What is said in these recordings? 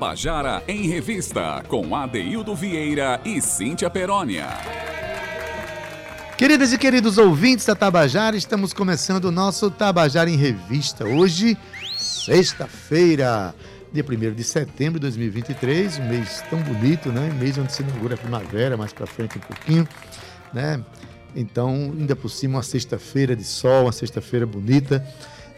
Tabajara em Revista, com Adeildo Vieira e Cíntia Perónia. Queridas e queridos ouvintes da Tabajara, estamos começando o nosso Tabajara em Revista. Hoje, sexta-feira, dia 1 de setembro de 2023, um mês tão bonito, né? Um mês onde se inaugura a primavera, mais para frente um pouquinho, né? Então, ainda por cima, uma sexta-feira de sol, uma sexta-feira bonita.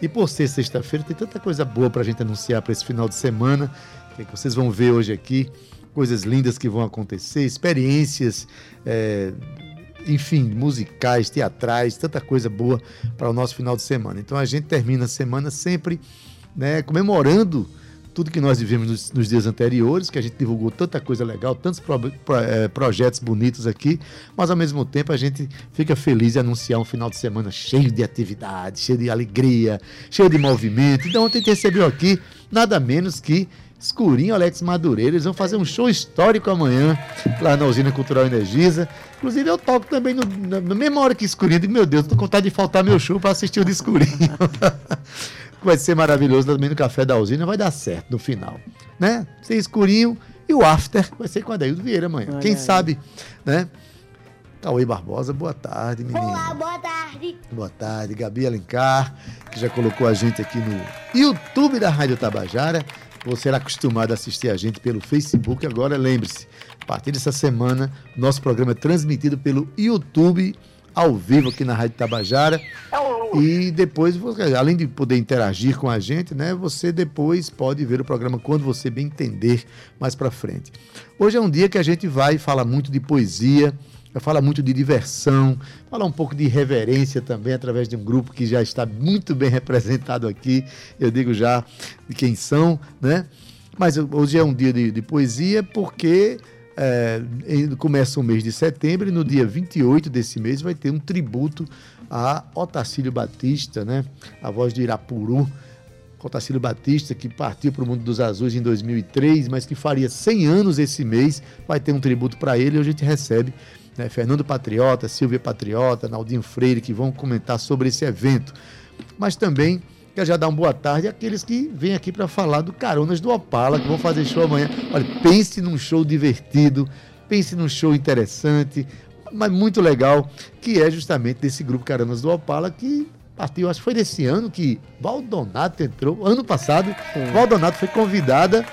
E por ser sexta-feira, tem tanta coisa boa para a gente anunciar para esse final de semana, é que vocês vão ver hoje aqui. Coisas lindas que vão acontecer, experiências, é, enfim, musicais, teatrais, tanta coisa boa para o nosso final de semana. Então a gente termina a semana sempre né, comemorando tudo que nós vivemos nos, nos, dias anteriores, que a gente divulgou tanta coisa legal, tantos pro, pro, é, projetos bonitos aqui, mas ao mesmo tempo a gente fica feliz de anunciar um final de semana cheio de atividade, cheio de alegria, cheio de movimento. Então ontem recebeu aqui nada menos que Escurinho Alex Madureira. Eles vão fazer um show histórico amanhã lá na Usina Cultural Energisa. Inclusive, eu toco também no, na, na mesma hora que Escurinho. Digo, meu Deus, tô com vontade de faltar meu show para assistir o de Escurinho. vai ser maravilhoso também no Café da Usina. Vai dar certo no final. Né? Ser Escurinho e o After vai ser com a Daíldo Vieira amanhã. Olha Quem aí. sabe, né? Cauê Barbosa, boa tarde, menino. Olá, boa tarde. Boa tarde, Gabi Alencar, que já colocou a gente aqui no YouTube da Rádio Tabajara. Você era acostumado a assistir a gente pelo Facebook, agora lembre-se, a partir dessa semana, nosso programa é transmitido pelo YouTube ao vivo aqui na Rádio Tabajara. E depois, além de poder interagir com a gente, né, você depois pode ver o programa quando você bem entender mais para frente. Hoje é um dia que a gente vai falar muito de poesia, fala muito de diversão, fala um pouco de reverência também, através de um grupo que já está muito bem representado aqui, eu digo já de quem são, né? Mas hoje é um dia de, de poesia porque é, começa o mês de setembro e no dia 28 desse mês vai ter um tributo a Otacílio Batista, né? A voz de Irapuru, Otacílio Batista, que partiu para o mundo dos azuis em 2003, mas que faria 100 anos esse mês, vai ter um tributo para ele e a gente recebe né, Fernando Patriota, Silvia Patriota, Naldinho Freire, que vão comentar sobre esse evento. Mas também quero já dar uma boa tarde àqueles que vêm aqui para falar do Caronas do Opala, que vão fazer show amanhã. Olha, pense num show divertido, pense num show interessante, mas muito legal, que é justamente desse grupo Caronas do Opala, que partiu, acho que foi desse ano que Valdonato entrou, ano passado, Valdonato foi convidada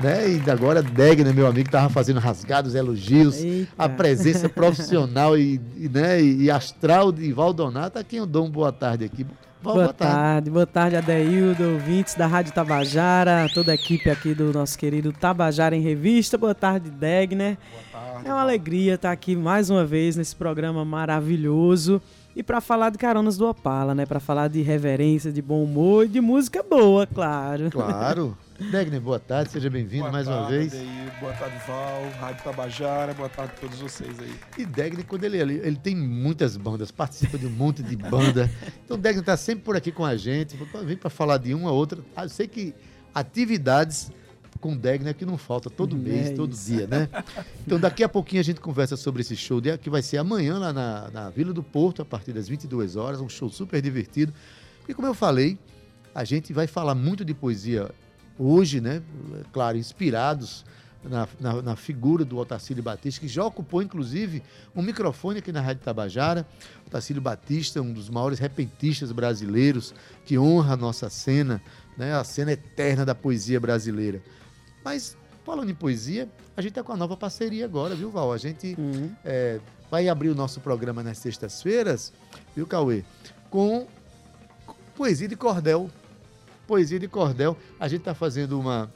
né? E agora Degner, meu amigo, estava fazendo rasgados elogios, Eita. a presença profissional e, e, né, e astral de Valdonato, a quem eu dou uma boa tarde aqui. Boa, boa, tarde. tarde. boa tarde, Adeildo, ouvintes da Rádio Tabajara, toda a equipe aqui do nosso querido Tabajara em Revista. Boa tarde, Degner. Boa tarde. É uma alegria estar aqui mais uma vez nesse programa maravilhoso. E para falar de caronas do Opala, né? Para falar de reverência, de bom humor e de música boa, claro. Claro. Degner, boa tarde, seja bem-vindo mais tarde, uma vez. Aí, boa tarde, Val, Rádio Tabajara, boa tarde a todos vocês aí. E Degner, quando ele ele, ele tem muitas bandas, participa de um monte de banda. Então Degner está sempre por aqui com a gente, vem para falar de uma ou outra. Ah, eu sei que atividades com Degner que não falta todo é mês, é todo dia, né? Então daqui a pouquinho a gente conversa sobre esse show que vai ser amanhã lá na, na Vila do Porto, a partir das 22 horas, um show super divertido. E como eu falei, a gente vai falar muito de poesia hoje, né, claro, inspirados na, na, na, figura do Otacílio Batista, que já ocupou, inclusive, um microfone aqui na Rádio Tabajara. Otacílio Batista, um dos maiores repentistas brasileiros, que honra a nossa cena, né, a cena eterna da poesia brasileira. Mas, falando em poesia, a gente está com a nova parceria agora, viu, Val? A gente uhum. é, vai abrir o nosso programa nas sextas-feiras, viu, Cauê? Com poesia de cordel Poesia de Cordel. A gente está fazendo uma,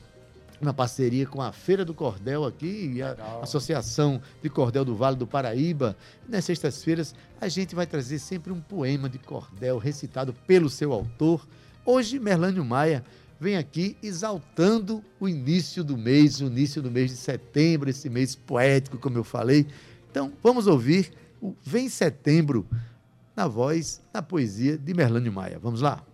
uma parceria com a Feira do Cordel aqui, e a Legal. Associação de Cordel do Vale do Paraíba. Nas sextas-feiras, a gente vai trazer sempre um poema de cordel recitado pelo seu autor. Hoje, Merlânio Maia vem aqui exaltando o início do mês, o início do mês de setembro, esse mês poético, como eu falei. Então, vamos ouvir o Vem Setembro na voz, na poesia de Merlânio Maia. Vamos lá.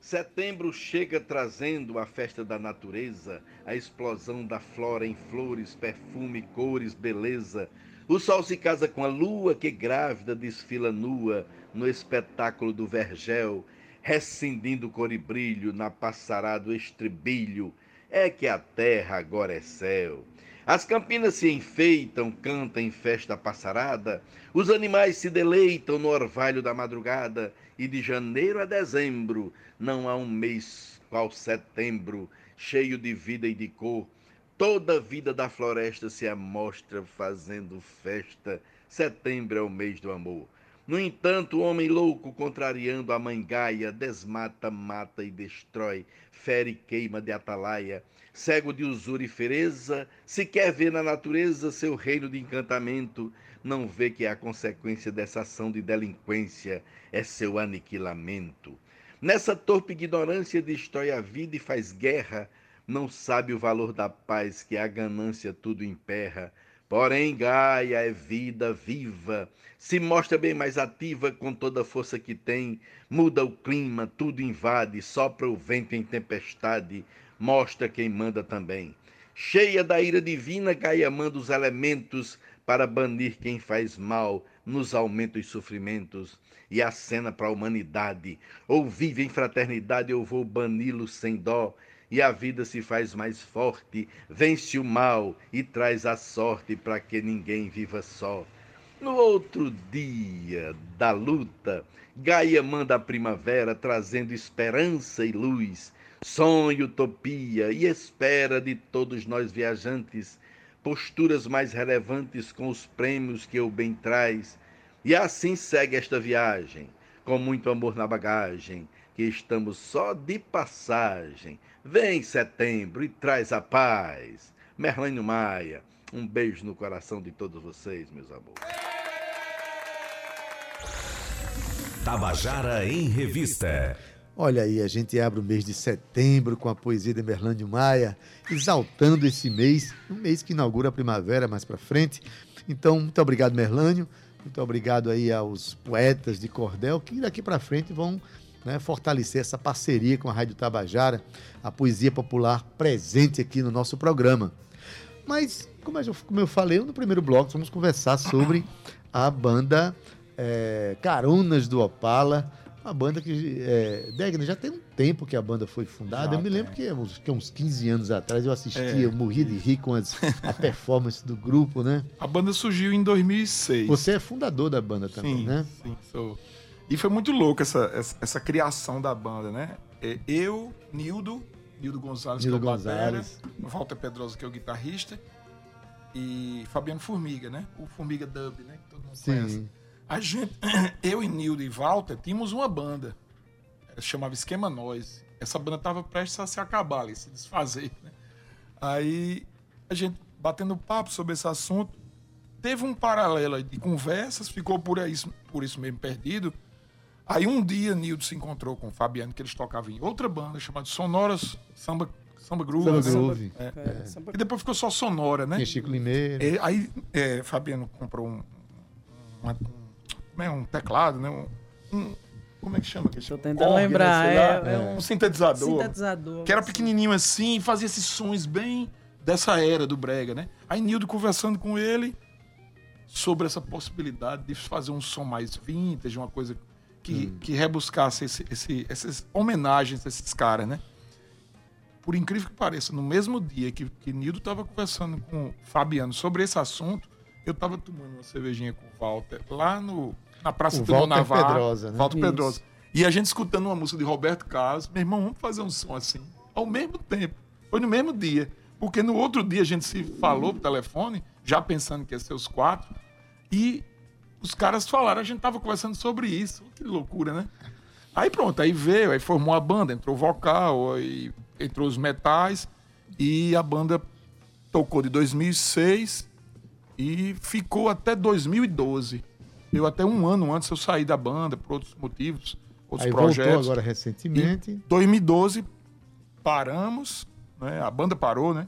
Setembro chega trazendo a festa da natureza, a explosão da flora em flores, perfume, cores, beleza. O sol se casa com a lua que grávida desfila nua no espetáculo do vergel, rescindindo cor e brilho na passará do estribilho. é que a terra agora é céu. As campinas se enfeitam, cantam em festa passarada, os animais se deleitam no orvalho da madrugada, e de janeiro a dezembro não há um mês qual setembro, cheio de vida e de cor. Toda a vida da floresta se amostra fazendo festa. Setembro é o mês do amor. No entanto, o homem louco, contrariando a mãe Gaia, desmata, mata e destrói, fere e queima de atalaia. Cego de usura e fereza, se quer ver na natureza seu reino de encantamento, não vê que a consequência dessa ação de delinquência é seu aniquilamento. Nessa torpe ignorância destrói a vida e faz guerra, não sabe o valor da paz que a ganância tudo emperra. Porém, Gaia é vida viva, se mostra bem mais ativa com toda a força que tem, muda o clima, tudo invade, sopra o vento em tempestade, mostra quem manda também. Cheia da ira divina, Gaia manda os elementos para banir quem faz mal, nos aumenta os sofrimentos. E acena para a humanidade. Ou vive em fraternidade, eu vou bani-lo sem dó e a vida se faz mais forte, vence o mal e traz a sorte para que ninguém viva só. No outro dia da luta, Gaia manda a primavera trazendo esperança e luz, sonho, utopia e espera de todos nós viajantes, posturas mais relevantes com os prêmios que o bem traz. E assim segue esta viagem, com muito amor na bagagem, que estamos só de passagem. Vem setembro e traz a paz. Merlânio Maia, um beijo no coração de todos vocês, meus amores. Tabajara em Revista. Olha aí, a gente abre o mês de setembro com a poesia de Merlânio Maia, exaltando esse mês, um mês que inaugura a primavera mais para frente. Então, muito obrigado, Merlânio. Muito obrigado aí aos poetas de cordel que daqui para frente vão né, fortalecer essa parceria com a Rádio Tabajara, a poesia popular presente aqui no nosso programa. Mas, como eu, como eu falei no primeiro bloco, vamos conversar sobre a banda é, Carunas do Opala, uma banda que, é, Degner, já tem um tempo que a banda foi fundada. Já eu me lembro que uns, que uns 15 anos atrás eu assistia, é, eu morria de rir com as, a performance do grupo, né? A banda surgiu em 2006. Você é fundador da banda também, sim, né? Sim, sou. E foi muito louco essa, essa, essa, criação da banda, né? É, eu, Nildo, Nildo Gonzalez, Nildo que é o Gonzalez. batera, Walter Pedrosa, que é o guitarrista, e Fabiano Formiga, né? O Formiga Dub, né? Que todo mundo Sim. conhece. A gente, eu e Nildo e Walter, tínhamos uma banda. Chamava Esquema Nós. Essa banda tava prestes a se acabar ali, se desfazer, né? Aí a gente batendo papo sobre esse assunto, teve um paralelo de conversas, ficou por isso, por isso mesmo perdido Aí um dia Nildo se encontrou com o Fabiano, que eles tocavam em outra banda chamada Sonoras Samba, Samba Groove. Samba Groove. É. É. E depois ficou só Sonora, né? Tinha Chico Limeira. É, aí é, Fabiano comprou um, um, um, é, um teclado, né? Um, como é que chama? Estou tentando Korg, lembrar. Né? É, é, um sintetizador. Sintetizador. Que era pequenininho assim e fazia esses sons bem dessa era do brega, né? Aí Nildo conversando com ele sobre essa possibilidade de fazer um som mais vintage, uma coisa que, hum. que rebuscasse esse, esse, essas homenagens a esses caras, né? Por incrível que pareça, no mesmo dia que, que Nildo estava conversando com o Fabiano sobre esse assunto, eu estava tomando uma cervejinha com o Walter lá no, na Praça do Navarro. Pedrosa, né? Walter Pedrosa. E a gente escutando uma música de Roberto Carlos, meu irmão, vamos fazer um som assim, ao mesmo tempo. Foi no mesmo dia. Porque no outro dia a gente se falou por telefone, já pensando que ia ser os quatro, e os caras falaram, a gente tava conversando sobre isso. Que loucura, né? Aí pronto, aí veio, aí formou a banda, entrou o vocal, aí entrou os metais e a banda tocou de 2006 e ficou até 2012. Eu até um ano antes eu saí da banda por outros motivos, outros aí projetos. Voltou agora recentemente. Em 2012 paramos, né? A banda parou, né?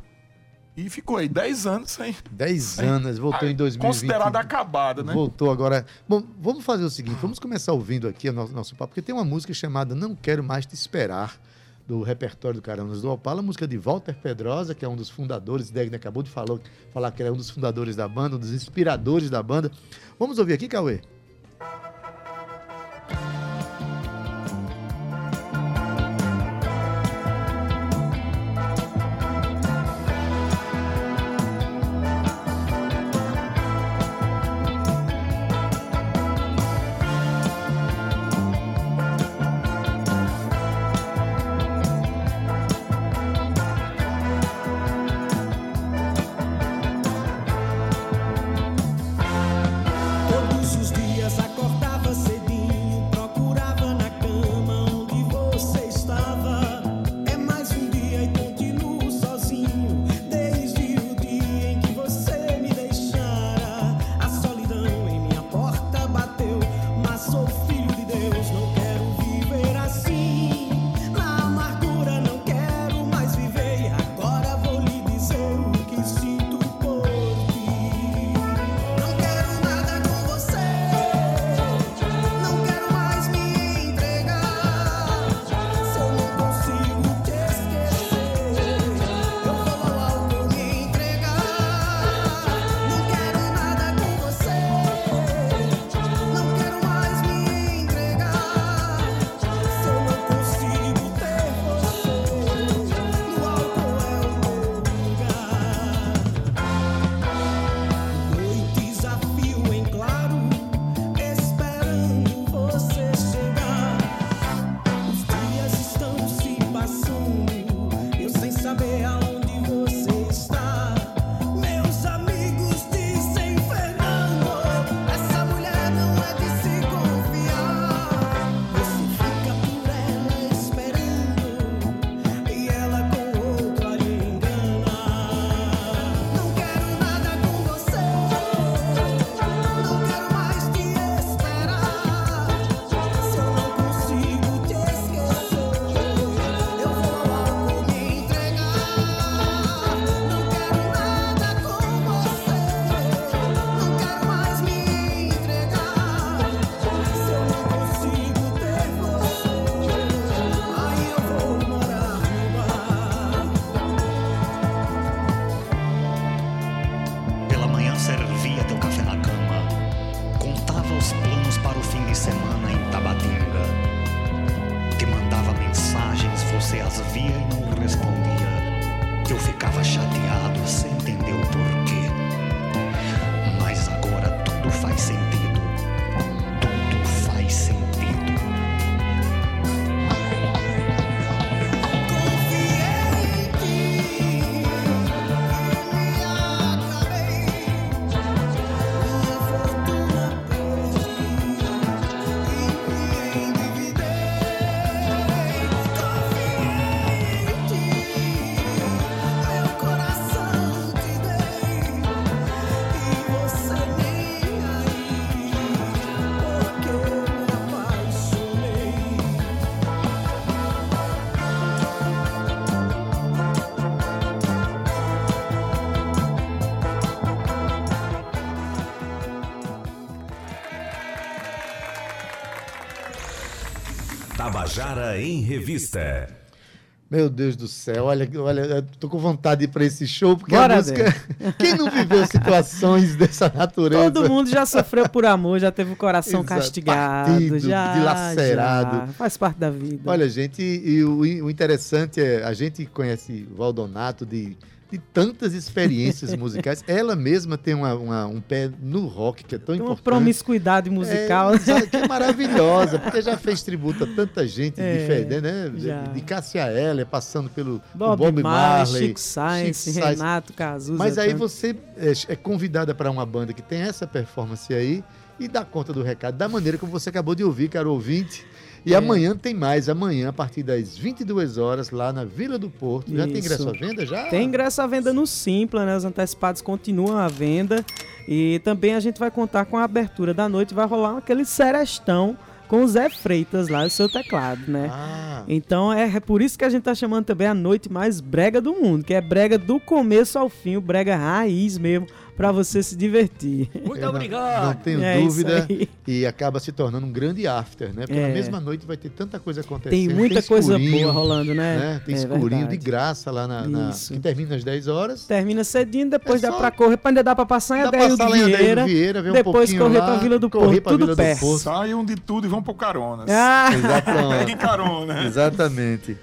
E ficou aí 10 anos sem. 10 anos, voltou em 2020. Considerada acabada, né? Voltou agora. Bom, vamos fazer o seguinte: vamos começar ouvindo aqui o nosso, nosso papo, porque tem uma música chamada Não Quero Mais Te Esperar, do repertório do Caranas do Opala, música de Walter Pedrosa, que é um dos fundadores, Degner acabou de falar, falar que ele é um dos fundadores da banda, um dos inspiradores da banda. Vamos ouvir aqui, Cauê? Tabajara em Revista. Meu Deus do céu, olha, olha, eu tô com vontade de ir para esse show, porque Bora, a música. Quem não viveu situações dessa natureza? Todo mundo já sofreu por amor, já teve o coração Exato, castigado, partido, já, dilacerado. já. Faz parte da vida. Olha, gente, e o, o interessante é, a gente conhece Valdonato de, de tantas experiências musicais. Ela mesma tem uma- uma- um pé no rock, que é tão Tem uma importante. promiscuidade musical. É, que é maravilhosa, porque já fez tributo a tanta gente É, diferente, né? já. De, de Cássia Eller, passando pelo Bob, Bob, Marley, Marley, Chico Sainz, Chico Sainz. Renato Cazuza. Mas aí tanto. você é, é convidada para uma banda que tem essa performance aí e dá conta do recado da maneira como você acabou de ouvir, caro ouvinte. E É. amanhã tem mais, amanhã a partir das 22 horas lá na Vila do Porto. Já tem ingresso à venda já? Tem ingresso à venda no Simpla, né? Os antecipados continuam à venda. E também a gente vai contar com a abertura da noite. Vai rolar aquele serestão com o Zé Freitas lá, o seu teclado, né? Ah, Então é, é por isso que a gente tá chamando também a noite mais brega do mundo, que é brega do começo ao fim, o brega raiz mesmo, pra você se divertir. Muito não- obrigado. Não tenho É dúvida. E acaba se tornando um grande after, né? Porque É. na mesma noite vai ter tanta coisa acontecendo. Tem muita coisa escurinho, boa rolando, né? né? Tem É escurinho verdade. de graça lá na, na- Isso. que termina às 10 horas. Termina cedinho, depois É dá só- pra correr, ainda dá pra passar em Dá Adeildo pra passar lá em Adeildo Vieira. Vieira, ver um depois correr pra Vila do correr Porto, pra tudo Vila do perto. Porto. Saiam de tudo e vão por caronas. Ah, Peguem Exatamente. carona. Exatamente.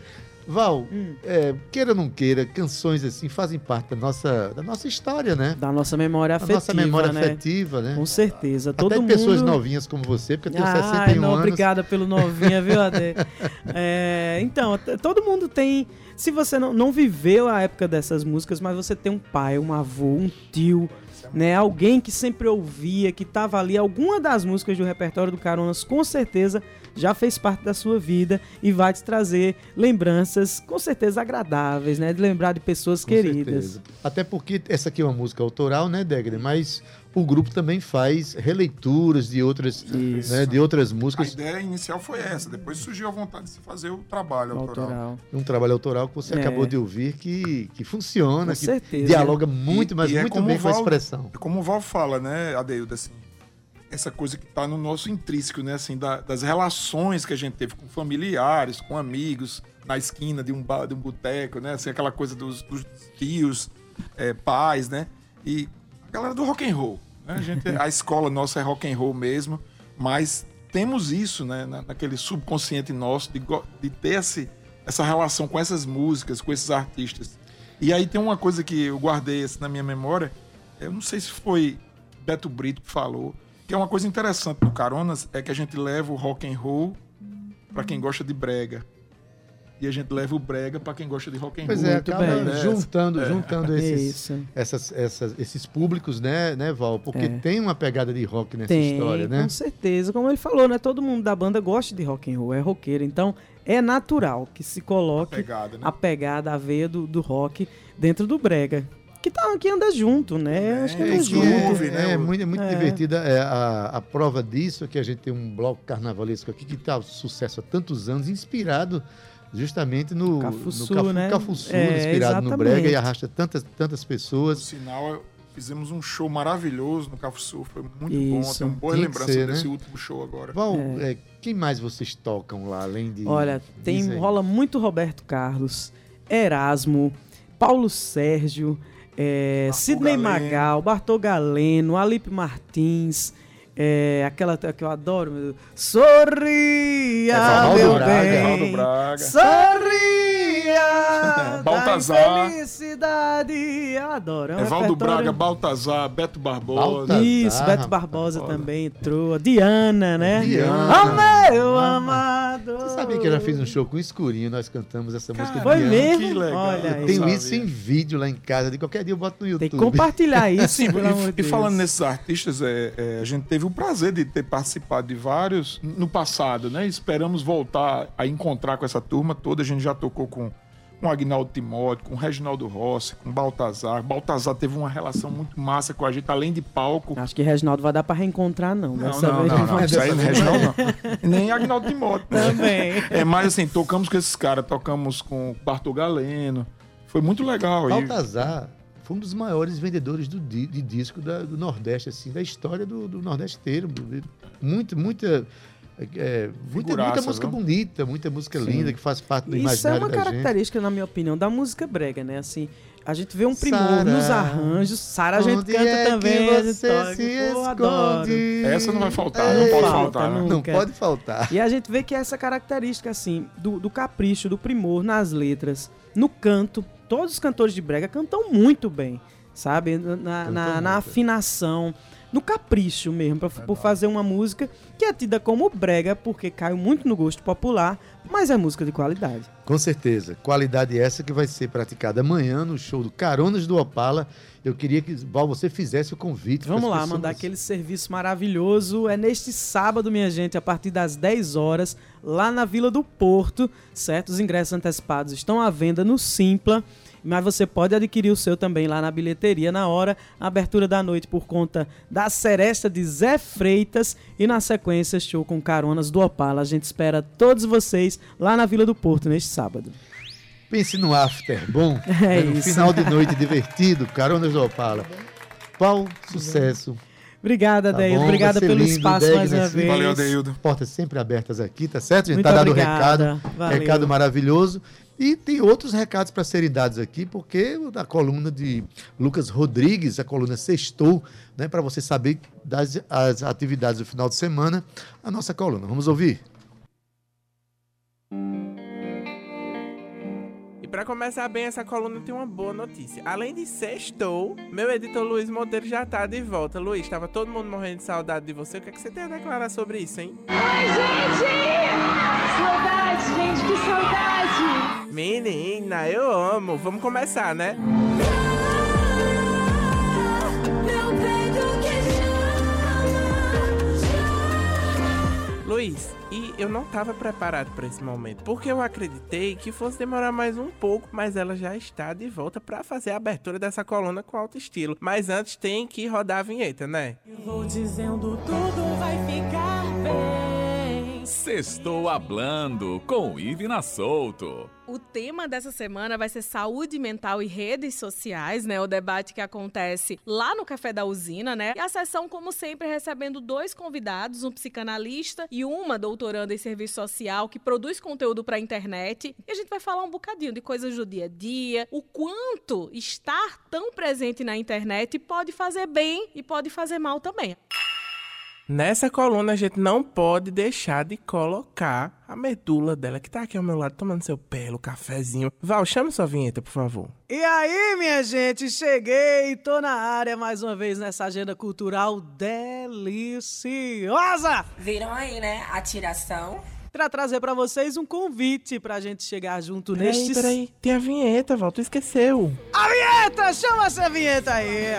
Val, Hum. é, queira ou não queira, canções assim fazem parte da nossa, da nossa história, né? da nossa memória Da afetiva, nossa memória né? afetiva, né? Com certeza. Todo Até mundo... pessoas novinhas como você, porque eu tenho Ai, 61 não, anos. obrigada pelo novinha, viu, Ade? É, então, todo mundo tem. Se você não, não viveu a época dessas músicas, mas você tem um pai, um avô, um tio, né? Alguém que sempre ouvia, que tava ali, alguma das músicas do repertório do Caronas, com certeza já fez parte da sua vida e vai te trazer lembranças, com certeza agradáveis, né? De lembrar de pessoas Com queridas. certeza. Até porque essa aqui é uma música autoral, né, Degre? Mas o grupo também faz releituras de outras, Isso. né, de outras A músicas. ideia inicial foi essa. Depois surgiu a vontade de se fazer o trabalho autoral. Autoral. Um trabalho autoral que você É. acabou de ouvir que, que funciona, Com que certeza. dialoga muito, E- mas e é muito como bem o com a Val- expressão. É Como o Val fala, né, Adeildo, assim, essa coisa que está no nosso intrínseco, né, assim, da- das relações que a gente teve com familiares, com amigos, na esquina de um bar, de um boteco, né, assim, aquela coisa dos, dos tios, é, pais, né, e a galera do rock and roll, né, a, gente, a escola nossa é rock and roll mesmo, mas temos isso, né, na- naquele subconsciente nosso de, de ter esse, essa relação com essas músicas, com esses artistas. E aí tem uma coisa que eu guardei assim, na minha memória, eu não sei se foi Beto Brito que falou, que é uma coisa interessante do Caronas, é que a gente leva o rock and roll para quem gosta de brega. E a gente leva o brega para quem gosta de rock and roll. Pois é, acaba bem. juntando, É. juntando esses, Isso. essas, essas- esses públicos, né, né, Val? Porque É. tem uma pegada de rock nessa Tem, história, né? com certeza. Como ele falou, né? Todo mundo da banda gosta de rock and roll, é roqueiro. Então, é natural que se coloque Pegada, né? a pegada, a veia do, do rock dentro do brega. Que, tá, que anda junto, né? É, Acho que é anda junto. né, É o- muito, é muito É. divertida. É, a, a prova disso é que a gente tem um bloco carnavalesco aqui que está sucesso há tantos anos, inspirado justamente no Cafuçu, no Cafu, né? Cafuçu, É, inspirado no exatamente. brega e arrasta tantas, tantas pessoas. sinal, fizemos um show maravilhoso no Café Sul, foi muito bom. Isso. Tenho boa que lembrança ser, né? desse último show agora. Val, é, quem mais vocês tocam lá, além de... Olha, tem, rola muito Roberto Carlos, Erasmo, Paulo Sérgio, é, Sidney Galeno. Magal, Bartol Galeno, Alipe Martins, é, aquela que eu adoro, meu Deus. Sorria, É meu Braga. bem. Valdo Braga. Sorria, da Baltazar. felicidade. Adoro. É um Evaldo repertório- Braga, Baltazar, Beto Barbosa. Baltazar. Isso, Beto rapaz, Barbosa foda. também entrou. Diana, né? Diana. Ah, meu amado. Você sabia que eu já fiz um show com escurinho, nós cantamos essa música Foi de mesmo? que legal. Olha Eu tenho isso em vídeo lá em casa, de qualquer dia eu boto no YouTube. Tem que compartilhar isso, pelo amor de e, e falando Deus. nesses artistas, é, é, a gente teve o prazer de ter participado de vários no passado, né? Esperamos voltar a encontrar com essa turma toda. A gente já tocou com com Agnaldo Timóteo, com Reginaldo Rossi, com Baltazar. Baltazar teve uma relação muito massa com a gente, além de palco. Acho que Reginaldo vai dar pra reencontrar, não. Não, Dessa não, vez não, não. vai- Isso aí não é Reginaldo, não. Nem Agnaldo Timóteo. né? Também. É, mas assim, tocamos com esses caras, tocamos com o Bartol Galeno. Foi muito legal. E- Baltazar foi um dos maiores vendedores do di- de disco da- do Nordeste, assim, da história do, do Nordeste inteiro. Muito, muita. É, muita, Figuraça, muita música viu? bonita, muita música Sim. linda que faz parte do Isso é imaginário uma da gente. característica, na minha opinião, da música brega, né? Assim, a gente vê um primor Sara, nos arranjos. Sara a gente canta é que também, gente você toca. se Pô, adoro. esconde? Essa não vai faltar, É, não pode falta, faltar. né? não. Pode faltar. E a gente vê que essa característica, assim, do, do capricho, do primor nas letras, no canto, todos os cantores de brega cantam muito bem, sabe? Na, na, na afinação, no capricho mesmo, pra, por fazer uma música que é tida como brega, porque caiu muito no gosto popular, mas é música de qualidade. Com certeza. Qualidade essa que vai ser praticada amanhã no show do Caronas do Opala. Eu queria que, Val, você fizesse o convite. Vamos lá, pessoas. mandar aquele serviço maravilhoso. É neste sábado, minha gente, a partir das 10 horas, lá na Vila do Porto, certo? Os ingressos antecipados estão à venda no Simpla, mas você pode adquirir o seu também lá na bilheteria na hora, abertura da noite por conta da seresta de Zé Freitas e na sequência show com caronas do Opala. A gente espera todos vocês lá na Vila do Porto neste sábado. Pense no after bom, É né, no isso. final de noite divertido, Caronas do Opala. Qual sucesso. Obrigada, Tá Deildo. Obrigada pelo lindo, espaço Degner, mais uma vez. Valeu, Adeildo. Portas sempre abertas aqui, tá certo? A gente Muito tá dado o obrigada. recado. Valeu. Recado maravilhoso. E tem outros recados para serem dados aqui, porque a coluna de Lucas Rodrigues, a coluna Sextou, né, para você saber das as atividades do final de semana, a nossa coluna. Vamos ouvir? E pra começar bem essa coluna tem uma boa notícia. Além de sextou, meu editor Luiz Monteiro já tá de volta. Luiz, tava todo mundo morrendo de saudade de você. O que, é que você tem a declarar sobre isso, hein? Saudade, gente, que saudade! Menina, eu amo. Vamos começar, né? Luiz, e eu não tava preparado pra esse momento, porque eu acreditei que fosse demorar mais um pouco, mas ela já está de volta pra fazer a abertura dessa coluna com alto estilo. Mas antes tem que rodar a vinheta, né? Vou dizendo tudo vai ficar bem. Sextou Hablando com Ivina Souto. O tema dessa semana vai ser saúde mental e redes sociais, né? O debate que acontece lá no Café da Usina, né? E a sessão, como sempre, recebendo dois convidados, um psicanalista e uma doutoranda em serviço social que produz conteúdo para a internet. E a gente vai falar um bocadinho de coisas do dia a dia, o quanto estar tão presente na internet pode fazer bem e pode fazer mal também. Nessa coluna a gente não pode deixar de colocar a medula dela, que tá aqui ao meu lado tomando seu pelo, cafezinho. Val, chame sua vinheta, por favor. E aí, minha gente, cheguei, tô na área mais uma vez nessa agenda cultural deliciosa Viram aí, né? A tiração. para trazer para vocês um convite pra gente chegar junto Peraí, neste peraí. Tem a vinheta, Val, tu esqueceu. A vinheta, chama essa vinheta aí.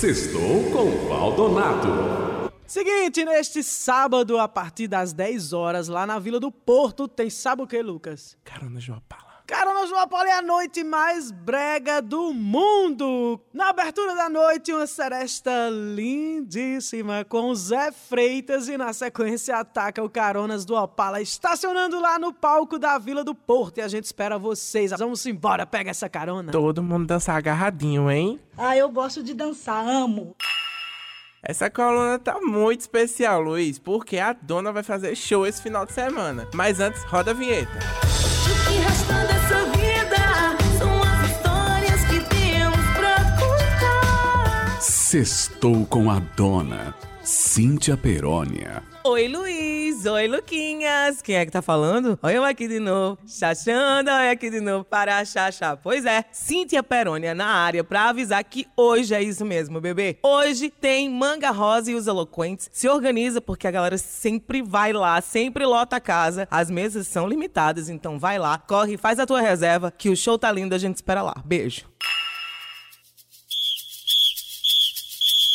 Sextou com Valdonato. Seguinte, neste sábado a partir das 10 horas lá na Vila do Porto tem sabe o que, Lucas? Carona, João Pala. Carona João Paulo é a noite mais brega do mundo. Na abertura da noite, uma seresta lindíssima com Zé Freitas e na sequência ataca o Caronas do Opala estacionando lá no palco da Vila do Porto. E a gente espera vocês. Vamos embora, pega essa carona. Todo mundo dançar agarradinho, hein? Ah, eu gosto de dançar, amo. Essa coluna tá muito especial, Luiz, porque a dona vai fazer show esse final de semana. Mas antes, roda a vinheta. Sextou com a dona Cíntia Perônia. Oi, Luiz! Oi, Luquinhas. Quem é que tá falando? Olha eu aqui de novo. Chachando, olha aqui de novo para chachar. Pois é, Cíntia Perônia na área pra avisar que hoje é isso mesmo, bebê. Hoje tem Manga Rosa e os Eloquentes. Se organiza porque a galera sempre vai lá, sempre lota a casa. As mesas são limitadas, então vai lá, corre, faz a tua reserva que o show tá lindo, a gente espera lá. Beijo.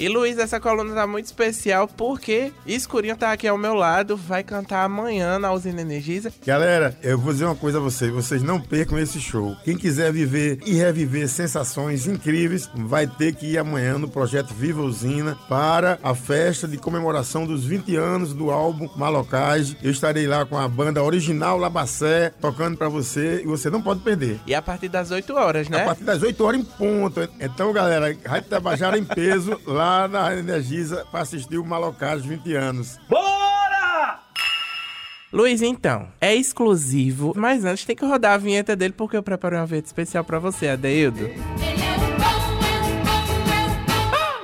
E Luiz, essa coluna tá muito especial porque Escurinho tá aqui ao meu lado, vai cantar amanhã na Usina Energisa. Galera, eu vou dizer uma coisa a vocês, vocês não percam esse show. Quem quiser viver e reviver sensações incríveis, vai ter que ir amanhã no projeto Viva Usina para a festa de comemoração dos 20 anos do álbum Malocage. Eu estarei lá com a banda original Labacé tocando pra você e você não pode perder. E a partir das 8 horas, né? A partir das 8 horas em ponto. Então, galera, Rádio Tabajara em peso lá na Rádio Energisa para assistir o Malocage 20 anos. Luiz, então, é exclusivo, mas antes tem que rodar a vinheta dele porque eu preparei uma vinheta especial pra você, Adeildo.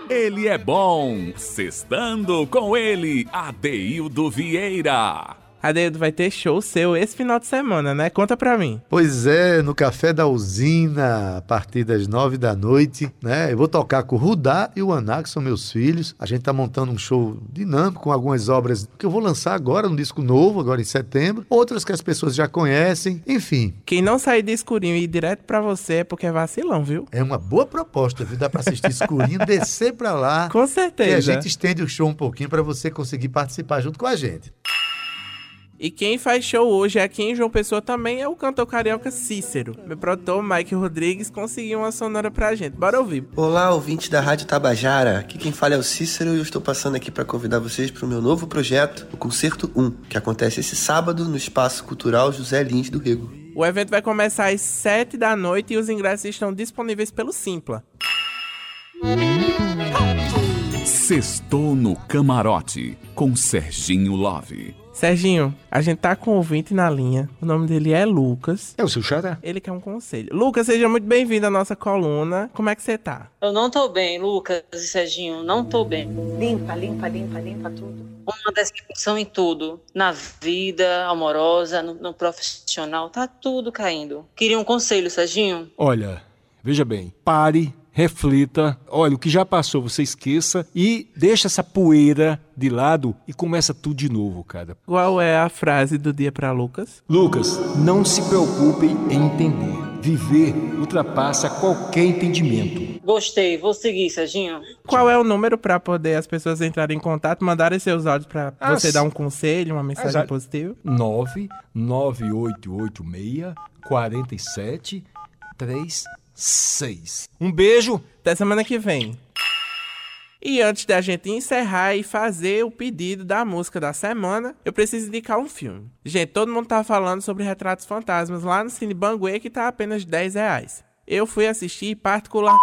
Ele é bom. Sextando com ele, Adeildo Vieira. Adeildo vai ter show seu esse final de semana, né? Conta pra mim. Pois é, no Café da Usina, a partir das nove da noite, né? Eu vou tocar com o Rudá e o Aná, que são meus filhos. A gente tá montando um show dinâmico com algumas obras que eu vou lançar agora, um disco novo, agora em setembro. Outras que as pessoas já conhecem. Enfim, Quem não sair de escurinho e ir direto pra você é porque é vacilão, viu? é uma boa proposta, viu? Dá pra assistir escurinho, descer pra lá. Com E a certeza. gente estende o show um pouquinho pra você conseguir participar junto com a gente. E quem faz show hoje aqui em João Pessoa também é o cantor carioca Cícero. Meu produtor, Mike Rodrigues, conseguiu uma sonora pra gente. Bora ouvir. Olá, ouvinte da Rádio Tabajara. Aqui quem fala é o Cícero e eu estou passando aqui para convidar vocês para o meu novo projeto, o Concerto 1, que acontece esse sábado no Espaço Cultural José Lins do Rego. O evento vai começar às 7 da noite e os ingressos estão disponíveis pelo Simpla. Sextou no camarote com Serginho Love. Serginho, a gente tá com um ouvinte na linha. O nome dele é Lucas. É o seu xará? Ele quer um conselho. Lucas, seja muito bem-vindo à nossa coluna. Como é que você tá? Eu não tô bem, Lucas e Serginho, não tô bem. Limpa, limpa, limpa, limpa tudo. Uma decepção em tudo. Na vida amorosa, no, no profissional, tá tudo caindo. Queria um conselho, Serginho? Olha, veja bem, pare, reflita, olha, o que já passou você esqueça e deixa essa poeira de lado e começa tudo de novo, cara. Qual é a frase do dia pra Lucas? Lucas, não se preocupe em entender. Viver ultrapassa qualquer entendimento. Gostei, vou seguir, Serginho. Qual é o número pra poder as pessoas entrarem em contato, mandarem seus áudios pra Ah, você dar um conselho, uma mensagem Exato. positiva? 99886 47 36. Um beijo. Até semana que vem. E antes da gente encerrar e fazer o pedido da música da semana, eu preciso indicar um filme. Gente, todo mundo tá falando sobre Retratos Fantasmas lá no Cine Banguê, que tá apenas 10 reais. Eu fui assistir particular...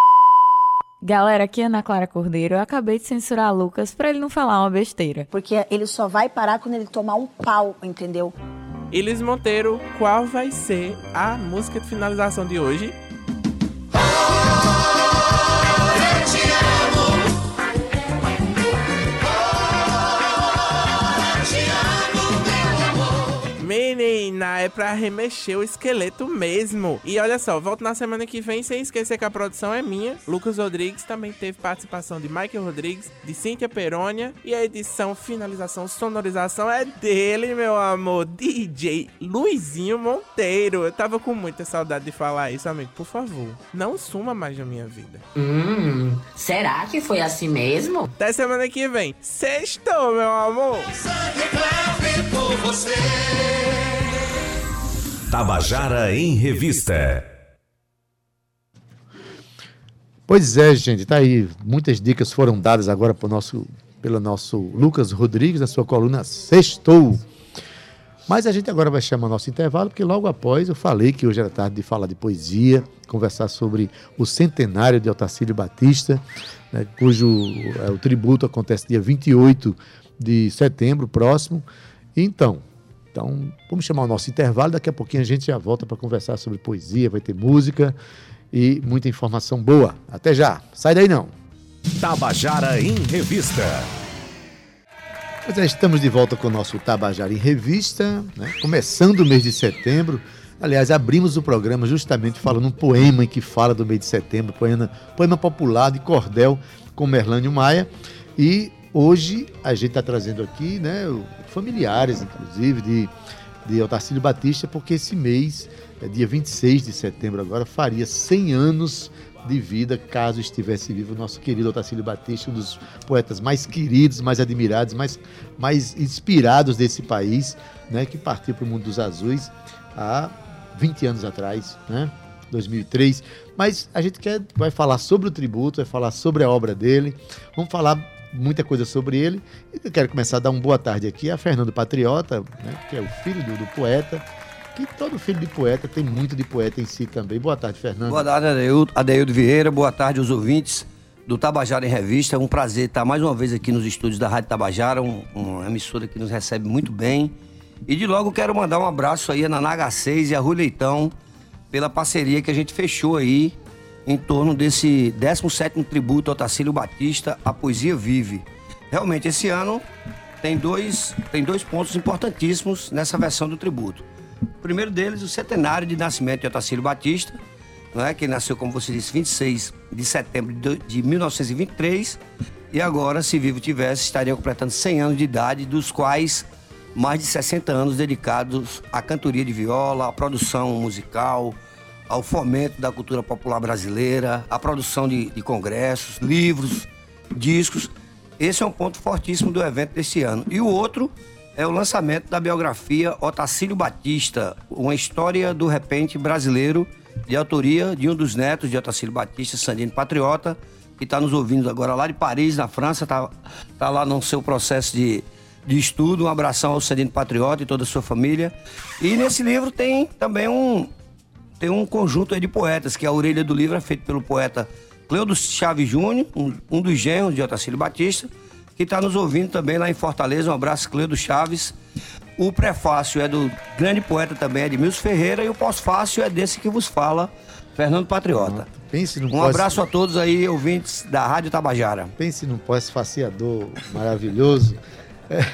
Galera, aqui é Ana Clara Cordeiro. Eu acabei de censurar Lucas pra ele não falar uma besteira. Porque ele só vai parar quando ele tomar um pau, entendeu? Elis Monteiro, qual vai ser a música de finalização de hoje? Menina, é pra remexer o esqueleto mesmo. E olha só, volto na semana que vem, sem esquecer que a produção é minha. Lucas Rodrigues também teve participação de Michael Rodrigues, de Cíntia Perônia. E a edição, finalização, sonorização é dele, meu amor, DJ Luizinho Monteiro. Eu tava com muita saudade de falar isso, amigo. Por favor, não suma mais da minha vida. Hum, será que foi assim mesmo? Até semana que vem. Sextou, meu amor. Tabajara em Revista. Pois é, gente, tá aí. Muitas dicas foram dadas agora pro nosso, pelo nosso Lucas Rodrigues na sua coluna Sextou. Mas a gente agora vai chamar nosso intervalo, porque logo após eu falei que hoje era tarde de falar de poesia, conversar sobre o centenário de Otacílio Batista, né, cujo é, o tributo acontece dia 28 de setembro próximo. Então, então, vamos chamar o nosso intervalo, daqui a pouquinho a gente já volta para conversar sobre poesia, vai ter música e muita informação boa. Até já. Sai daí não. Tabajara em Revista. Pois é, estamos de volta com o nosso Tabajara em Revista, né? começando o mês de setembro. Aliás, abrimos o programa justamente falando um poema que fala do mês de setembro, poema, poema popular de cordel com Merlânio Maia. E hoje a gente está trazendo aqui né, familiares, inclusive, de, de Otacílio Batista, porque esse mês, é dia 26 de setembro agora, faria 100 anos de vida, caso estivesse vivo nosso querido Otacílio Batista, um dos poetas mais queridos, mais admirados, mais, mais inspirados desse país, né, que partiu para o mundo dos azuis há 20 anos atrás, né, 2003. Mas a gente quer, vai falar sobre o tributo, vai falar sobre a obra dele, vamos falar muita coisa sobre ele. E eu quero começar a dar uma boa tarde aqui a Fernando Patriota, né, que é o filho do, do poeta, que todo filho de poeta tem muito de poeta em si também. Boa tarde, Fernando. Boa tarde, Adeildo, Adeildo Vieira. Boa tarde aos ouvintes do Tabajara em Revista. É um prazer estar mais uma vez aqui nos estúdios da Rádio Tabajara, um- uma emissora que nos recebe muito bem. E de logo quero mandar um abraço aí a Naná H6 e a Rui Leitão pela parceria que a gente fechou aí em torno desse 17º tributo ao Tacílio Batista, A Poesia Vive. Realmente, esse ano tem dois, tem dois pontos importantíssimos nessa versão do tributo. O primeiro deles, o centenário de nascimento de Otacílio Batista, não é? que nasceu, como você disse, 26 de setembro de do- de 1923, e agora, se vivo tivesse, estaria completando 100 anos de idade, dos quais mais de 60 anos dedicados à cantoria de viola, à produção musical, ao fomento da cultura popular brasileira, à produção de, de congressos, livros, discos. Esse é um ponto fortíssimo do evento desse ano. E o outro é o lançamento da biografia Otacílio Batista, uma história do repente brasileiro, de autoria de um dos netos de Otacílio Batista, Sandino Patriota, que está nos ouvindo agora lá de Paris, na França, está tá lá no seu processo de, de estudo. Um abração ao Sandino Patriota e toda a sua família. E nesse livro tem também um, tem um conjunto aí de poetas, que a orelha do livro é feita pelo poeta Cleudo Chaves Júnior, um, um dos genros de Otacílio Batista, que está nos ouvindo também lá em Fortaleza. Um abraço, Cleudo Chaves. O prefácio é do grande poeta também, Edmilson Ferreira, e o pós-fácio é desse que vos fala, Fernando Patriota. Pense num Um pós- abraço a todos aí, ouvintes da Rádio Tabajara. Pense num pós-faciador maravilhoso. É.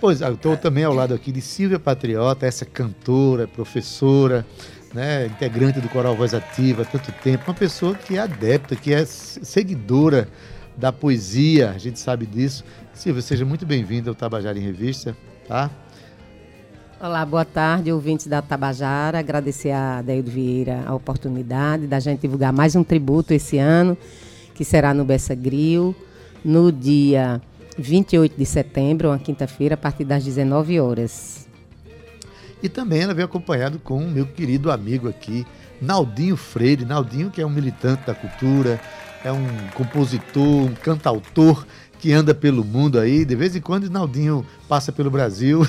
Pois, eu estou também ao lado aqui de Silvia Patriota, essa cantora, professora, né, integrante do Coral Voz Ativa há tanto tempo, uma pessoa que é adepta, que é seguidora da poesia, a gente sabe disso. Silvia, seja muito bem-vinda ao Tabajara em Revista, tá? Olá, boa tarde, ouvintes da Tabajara. Agradecer a Adeildo Vieira a oportunidade da gente divulgar mais um tributo esse ano, que será no Bessa Grill, no dia 28 de setembro, uma quinta-feira, a partir das 19 horas. E também ela veio acompanhado com o meu querido amigo aqui, Naldinho Freire. Naldinho, que é um militante da cultura, é um compositor, um cantautor que anda pelo mundo aí. De vez em quando, Naldinho passa pelo Brasil.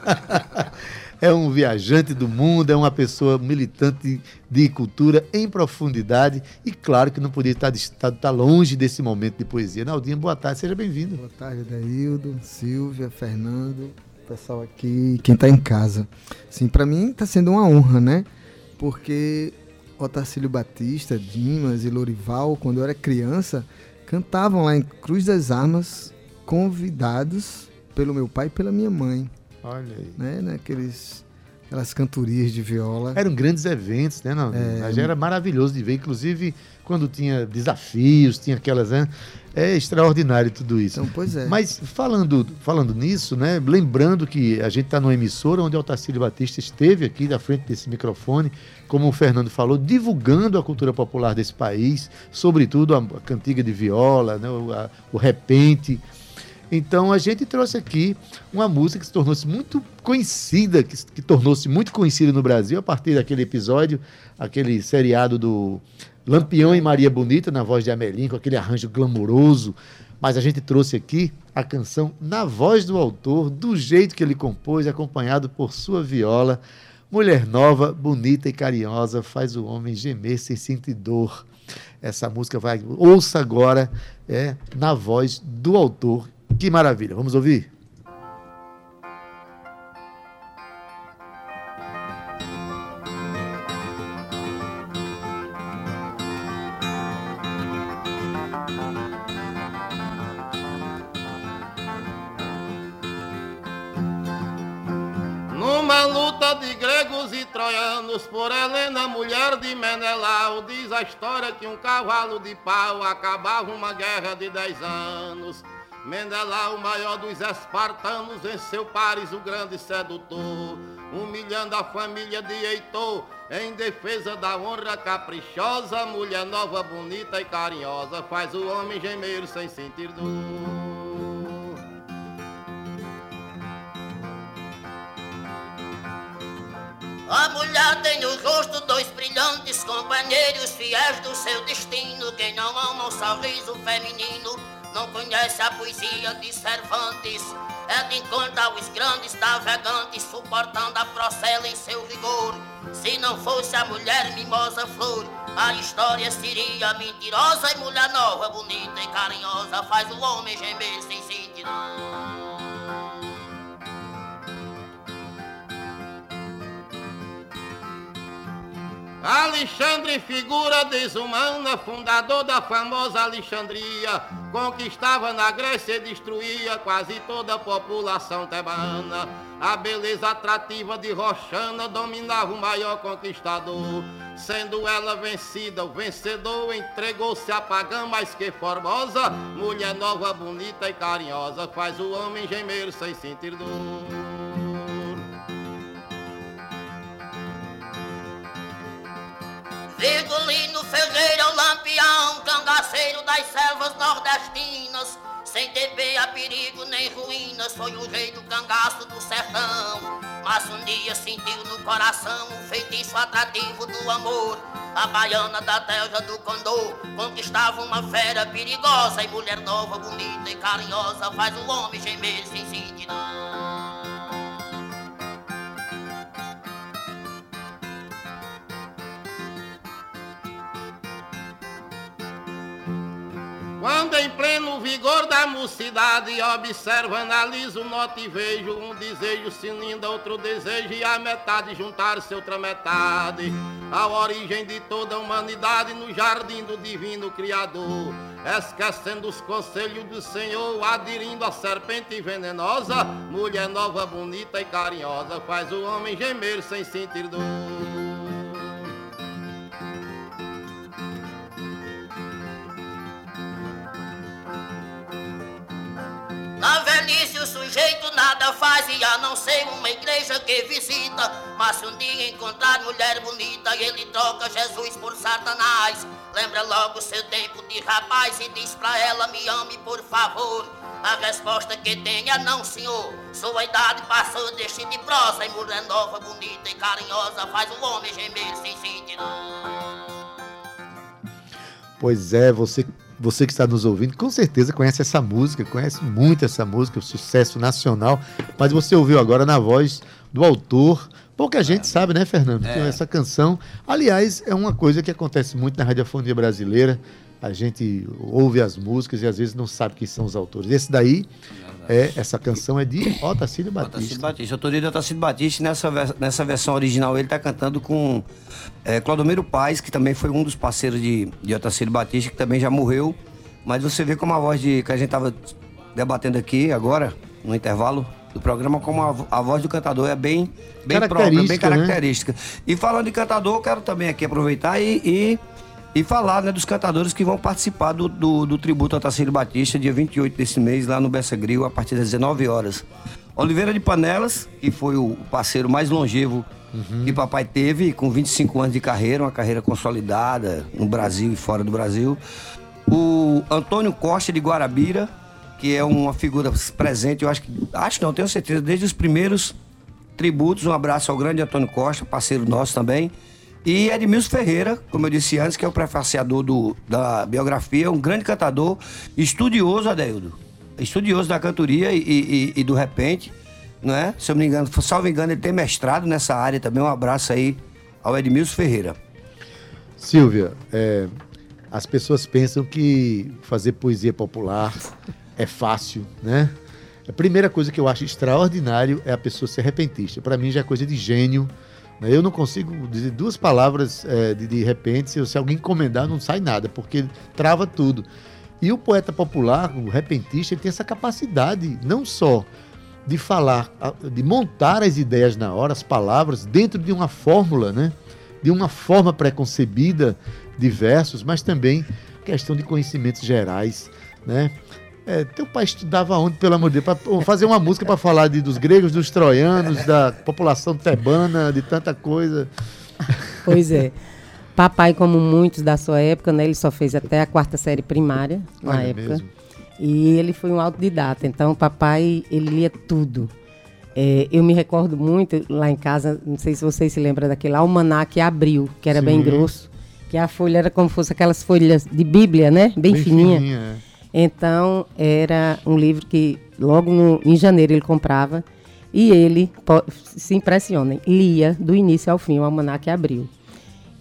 é um viajante do mundo, é uma pessoa militante de cultura em profundidade. E claro que não podia estar, estar, estar longe desse momento de poesia. Naldinho, boa tarde, seja bem-vindo. Boa tarde, Daildo, Silvia, Fernando, pessoal aqui, quem está em casa. Sim, para mim está sendo uma honra, né? Porque Otacílio Batista, Dimas e Lorival, quando eu era criança, cantavam lá em Cruz das Armas, convidados pelo meu pai e pela minha mãe. Olha aí. Né? Naqueles, aquelas cantorias de viola. Eram grandes eventos, né, não? É, era maravilhoso de ver, inclusive quando tinha desafios, tinha aquelas. Né? É extraordinário tudo isso. Então, pois é. Mas falando, falando nisso, né? Lembrando que a gente está numa emissora onde o Otacílio Batista esteve aqui na frente desse microfone, como o Fernando falou, divulgando a cultura popular desse país, sobretudo a, a cantiga de viola, né? o, a- o repente. Então a gente trouxe aqui uma música que se tornou-se muito conhecida, que, que tornou-se muito conhecida no Brasil a partir daquele episódio, aquele seriado do Lampião e Maria Bonita, na voz de Amelim, com aquele arranjo glamouroso. Mas a gente trouxe aqui a canção na voz do autor, do jeito que ele compôs, acompanhado por sua viola. Mulher nova, bonita e carinhosa, faz o homem gemer sem sentir dor. Essa música vai. Ouça agora, é, na voz do autor. Que maravilha, vamos ouvir? Numa luta de gregos e troianos por Helena, mulher de Menelau, diz a história que um cavalo de pau acabava uma guerra de dez anos. Menelau, o maior dos espartanos, venceu Paris, o grande sedutor, humilhando a família de Heitor, em defesa da honra caprichosa, mulher nova, bonita e carinhosa, faz o homem gemer sem sentir dor. A mulher tem no rosto dois brilhantes companheiros fiéis do seu destino. Quem não ama o sorriso feminino não conhece a poesia de Cervantes. É de encontro aos grandes navegantes, suportando a procela em seu vigor. Se não fosse a mulher mimosa flor, a história seria mentirosa e mulher nova, bonita e carinhosa faz o homem gemer sem sentir. Alexandre, figura desumana, fundador da famosa Alexandria, conquistava na Grécia e destruía quase toda a população tebana. A beleza atrativa de Roxana dominava o maior conquistador. Sendo ela vencida, o vencedor entregou-se a pagã mais que formosa. Mulher nova, bonita e carinhosa, faz o homem gemer sem sentir dor. Virgulino Ferreira, o lampião, cangaceiro das selvas nordestinas. Sem temer a perigo nem ruínas, foi o rei do cangaço do sertão. Mas um dia sentiu no coração o feitiço atrativo do amor. A baiana da telha do condor conquistava uma fera perigosa. E mulher nova, bonita e carinhosa faz o homem gemer sem sentir não. Quando em pleno vigor da mocidade Observo, analiso, noto e vejo Um desejo se unindo a outro desejo E a metade juntar-se outra metade. A origem de toda a humanidade No jardim do divino Criador Esquecendo os conselhos do Senhor Aderindo à serpente venenosa Mulher nova, bonita e carinhosa Faz o homem gemer sem sentir dor o sujeito nada faz e a não ser uma igreja que visita. Mas se um dia encontrar mulher bonita, ele troca Jesus por Satanás. Lembra logo seu tempo de rapaz e diz pra ela: Me ame por favor. A resposta que tem é não, senhor. Sua idade passou, deixe de prosa. E mulher nova, bonita e carinhosa faz o homem gemer sem sentir. Pois é, você, você que está nos ouvindo, com certeza conhece essa música, conhece muito essa música, o sucesso nacional, mas você ouviu agora na voz do autor. Pouca gente sabe, né, Fernando? Que É. essa canção, aliás, é uma coisa que acontece muito na radiofonia brasileira. A gente ouve as músicas e às vezes não sabe quem são os autores. Esse daí, é, essa canção é de Otacílio Batista. Otacílio Batista. Autoria de Otacílio Batista. Nessa, nessa versão original ele está cantando com é, Clodomiro Paz, que também foi um dos parceiros de, de Otacílio Batista, que também já morreu. Mas você vê como a voz de, que a gente estava debatendo aqui agora, no intervalo do programa, como a, a voz do cantador é bem, bem própria, bem Característica, né? E falando de cantador, eu quero também aqui aproveitar e, e, e falar né, dos cantadores que vão participar do, do, do tributo a Otacílio Batista, dia 28 desse mês, lá no Bessa Grill, a partir das 19 horas. Oliveira de Panelas, que foi o parceiro mais longevo que papai teve, com 25 anos de carreira, uma carreira consolidada no Brasil e fora do Brasil. O Antônio Costa de Guarabira, que é uma figura presente, eu acho que. Acho não, tenho certeza, desde os primeiros tributos. Um abraço ao grande Antônio Costa, parceiro nosso também. E Edmilson Ferreira, como eu disse antes, que é o prefaciador do, da biografia, um grande cantador, estudioso, Adeildo. Estudioso da cantoria e, e- e do repente, não é? Se eu não me engano, salvo engano, ele tem mestrado nessa área também. Um abraço aí ao Edmilson Ferreira. Silvia, é, as pessoas pensam que fazer poesia popular é fácil, né? A primeira coisa que eu acho extraordinário é a pessoa ser repentista. Para mim já é coisa de gênio. Eu não consigo dizer duas palavras é, de, de repente, se, se alguém encomendar, não sai nada, porque trava tudo. E o poeta popular, o repentista, ele tem essa capacidade, não só de falar, de montar as ideias na hora, as palavras, dentro de uma fórmula, né? De uma forma preconcebida de versos, mas também questão de conhecimentos gerais, né? É, teu pai estudava onde, pelo amor de Deus, para fazer uma música para falar de, dos gregos, dos troianos, da população tebana, de tanta coisa. Pois é. Papai, como muitos da sua época, né, ele só fez até a quarta série primária na Olha época. mesmo. E ele foi um autodidata. Então, papai, ele lia tudo. É, eu me recordo muito lá em casa, não sei se vocês se lembram daquele almanaque Abril, que era bem Sim. grosso, que a folha era como se fosse aquelas folhas de Bíblia, né? Bem, Bem fininha. fininha, é. Então, era um livro que logo no- em janeiro ele comprava e ele, se impressionem, lia do início ao fim o almanaque Abril.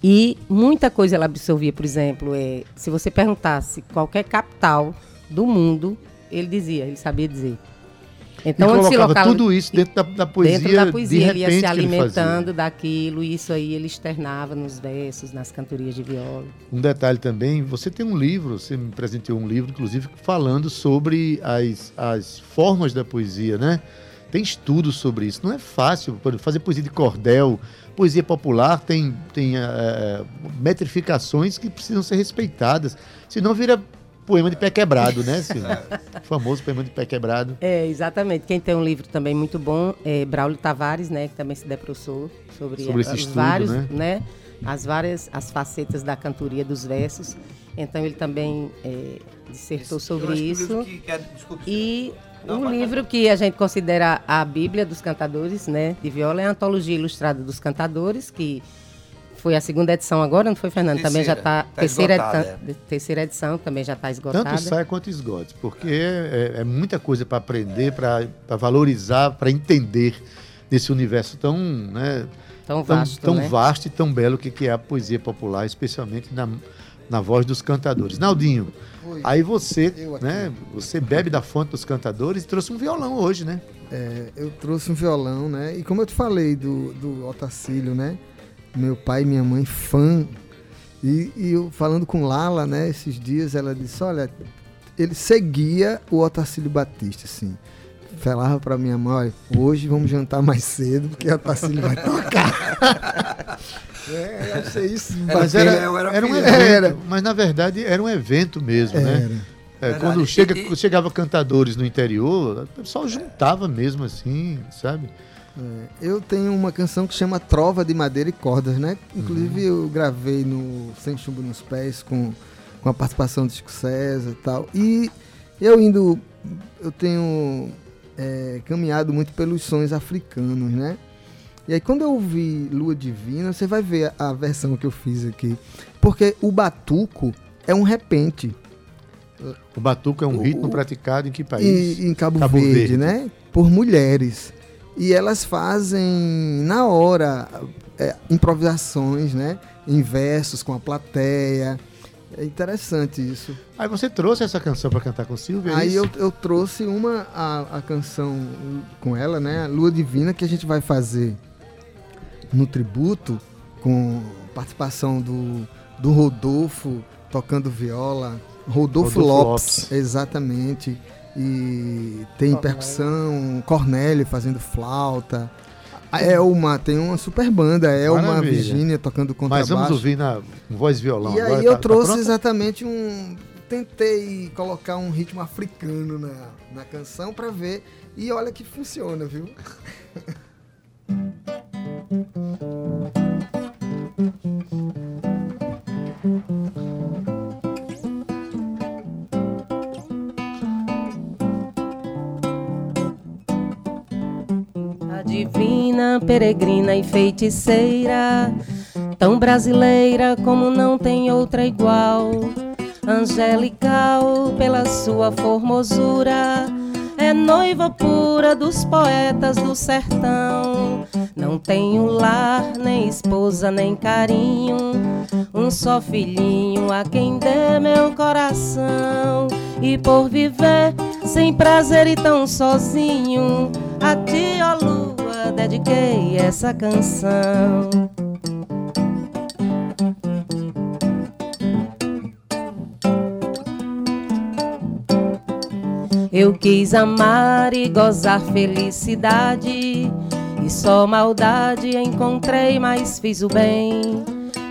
E muita coisa ela absorvia, por exemplo, é, se você perguntasse qualquer capital do mundo, ele dizia, ele sabia dizer. Então, e colocava locava- tudo isso dentro da, da poesia, Dentro da poesia, ele ia se alimentando daquilo, e isso aí ele externava nos versos, nas cantorias de viola. Um detalhe também, você tem um livro, você me presenteou um livro, inclusive, falando sobre as, as formas da poesia, né? Tem estudos sobre isso. Não é fácil fazer poesia de cordel, poesia popular tem, tem eh, metrificações que precisam ser respeitadas. Senão vira poema de pé quebrado, né? Silvia? O famoso poema de pé quebrado. É, exatamente. Quem tem um livro também muito bom é Braulio Tavares, né, que também se debruçou sobre, Sobre esse as estudo, vários, né? as várias as facetas da cantoria dos versos. Então ele também é, dissertou sobre que o isso. que- que é- desculpe, e Não, um livro que a gente considera a Bíblia dos cantadores, né, de viola, é a Antologia Ilustrada dos Cantadores, que foi a segunda edição agora, não foi, Fernando? também já Terceira. está Tá terceira, esgotada, edição, terceira edição, também já está esgotada. Tanto sai quanto esgote, porque é, é muita coisa para aprender, para valorizar, para entender nesse universo tão, né, Tão vasto, tão né? vasto e tão belo que, que é a poesia popular, especialmente na, na voz dos cantadores. Naldinho, Oi. aí você, né, você bebe da fonte dos cantadores e trouxe um violão hoje, né? É, eu trouxe um violão, né? E como eu te falei do, do Otacílio, né? Meu pai e minha mãe fã. E, e eu falando com Lala, né? Esses dias, ela disse, olha, ele seguia o Otacílio Batista, assim. Falava pra minha mãe, olha, hoje vamos jantar mais cedo, porque o Otacílio vai tocar. é, eu achei isso Mas bacana. era, era um evento, Era. mas na verdade era um evento mesmo, né? Era. É, quando chega, E- e- quando chegava cantadores no interior, o pessoal juntava mesmo assim, sabe? É, eu tenho uma canção que chama Trova de Madeira e Cordas, né? Inclusive eu gravei no Sem Chumbo nos Pés com, com a participação do Chico César e tal. E eu indo, eu tenho é, caminhado muito pelos sons africanos, né? E aí quando eu ouvi Lua Divina, você vai ver a, a versão que eu fiz aqui. Porque o batuco é um repente. O batuco é um ritmo praticado em que país? E, em Cabo, Verde, né? Por mulheres. E elas fazem na hora é, improvisações, né? Em versos com a plateia. É interessante isso. Aí você trouxe essa canção para cantar com Silvia? é Aí eu, eu trouxe uma a, a canção com ela, né? A Lua Divina, que a gente vai fazer no tributo, com participação do, do Rodolfo tocando viola. Rodolfo, Rodolfo Lopes, Lopes. exatamente. E tem percussão, Cornélio fazendo flauta. A Elma, tem uma super banda, a Elma Maravilha. Virgínia tocando contrabaixo. Mas vamos ouvir na voz e violão. E agora, aí eu tá- tá trouxe pronta? exatamente um. Tentei colocar um ritmo africano na, na canção pra ver. E olha que funciona, viu? divina, peregrina e feiticeira, tão brasileira como não tem outra igual. Angelical pela sua formosura, é noiva pura dos poetas do sertão. Não tenho lar, nem esposa, nem carinho, um só filhinho a quem dê meu coração. E por viver sem prazer e tão sozinho, a ti, ó lua, dediquei essa canção. Eu quis amar e gozar felicidade. E só maldade encontrei, mas fiz o bem.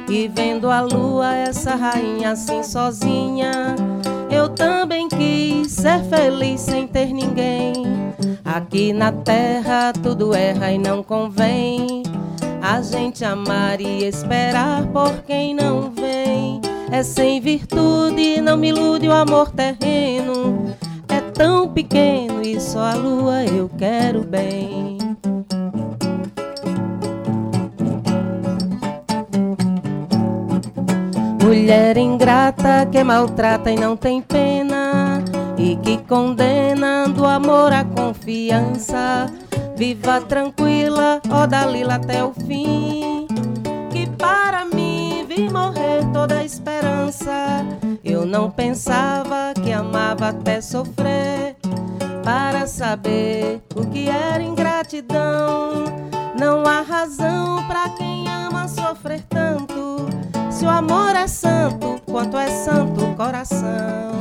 E vendo a lua, essa rainha assim sozinha, eu também quis ser feliz sem ter ninguém. Aqui na terra tudo erra e não convém. A gente amar e esperar por quem não vem. É sem virtude, não me ilude o amor terreno. É tão pequeno e só a lua eu quero bem. Mulher ingrata que maltrata e não tem pena e que condena do amor à confiança. Viva tranquila, ó Dalila até o fim. Que para mim vi morrer toda a esperança. Eu não pensava que amava até sofrer. Para saber o que era ingratidão. Não há razão para quem ama sofrer tanto. Se o amor é santo, quanto é santo o coração.